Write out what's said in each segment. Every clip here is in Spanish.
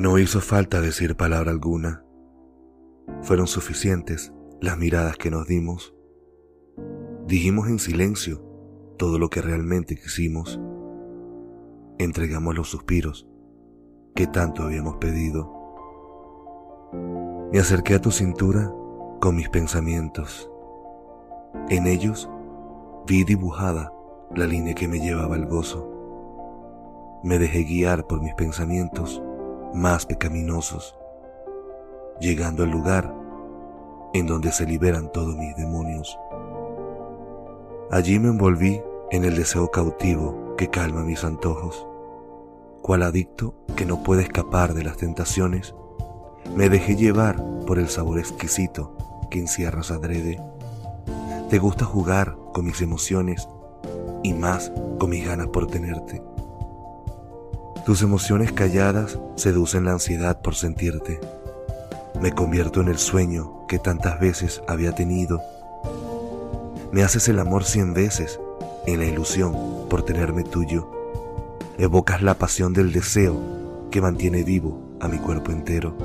No hizo falta decir palabra alguna. Fueron suficientes las miradas que nos dimos. Dijimos en silencio todo lo que realmente quisimos. Entregamos los suspiros que tanto habíamos pedido. Me acerqué a tu cintura con mis pensamientos. En ellos vi dibujada la línea que me llevaba al gozo. Me dejé guiar por mis pensamientos más pecaminosos, llegando al lugar en donde se liberan todos mis demonios. Allí me envolví en el deseo cautivo que calma mis antojos. Cual adicto que no puede escapar de las tentaciones, me dejé llevar por el sabor exquisito que encierras adrede. Te gusta jugar con mis emociones y más con mis ganas por tenerte. Tus emociones calladas seducen la ansiedad por sentirte. Me convierto en el sueño que tantas veces había tenido. Me haces el amor cien veces en la ilusión por tenerme tuyo. Evocas la pasión del deseo que mantiene vivo a mi cuerpo entero.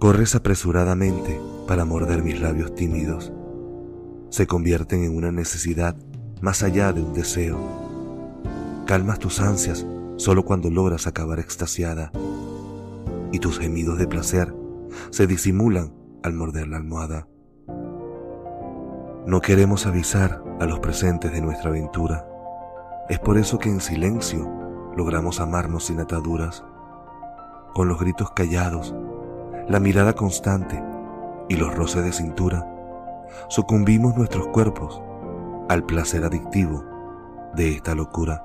Corres apresuradamente para morder mis labios tímidos. Se convierten en una necesidad más allá de un deseo. Calmas tus ansias solo cuando logras acabar extasiada y tus gemidos de placer se disimulan al morder la almohada. No queremos avisar a los presentes de nuestra aventura. Es por eso que en silencio logramos amarnos sin ataduras, con los gritos callados, la mirada constante y los roces de cintura. Sucumbimos nuestros cuerpos al placer adictivo de esta locura.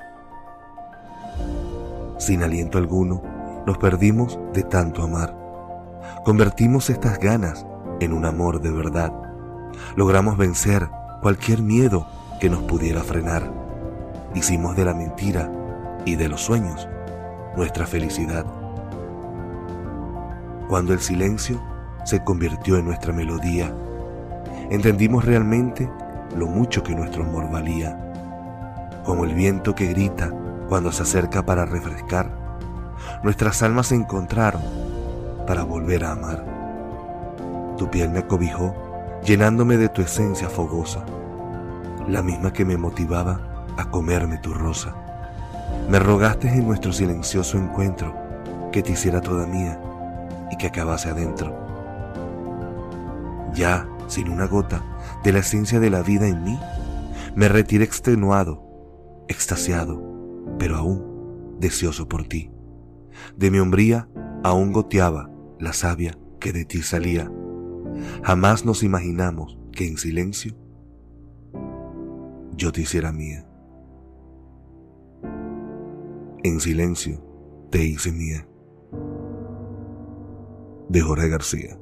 Sin aliento alguno, nos perdimos de tanto amar. Convertimos estas ganas en un amor de verdad. Logramos vencer cualquier miedo que nos pudiera frenar. Hicimos de la mentira y de los sueños nuestra felicidad. Cuando el silencio se convirtió en nuestra melodía, entendimos realmente lo mucho que nuestro amor valía. Como el viento que grita cuando se acerca para refrescar, nuestras almas se encontraron para volver a amar. Tu piel me acobijó, llenándome de tu esencia fogosa, la misma que me motivaba a comerme tu rosa. Me rogaste en nuestro silencioso encuentro que te hiciera toda mía y que acabase adentro. Ya, sin una gota de la esencia de la vida en mí, me retiré extenuado, extasiado, pero aún deseoso por ti. De mi hombría aún goteaba la savia que de ti salía. Jamás nos imaginamos que en silencio yo te hiciera mía. En silencio te hice mía. De Jorge García.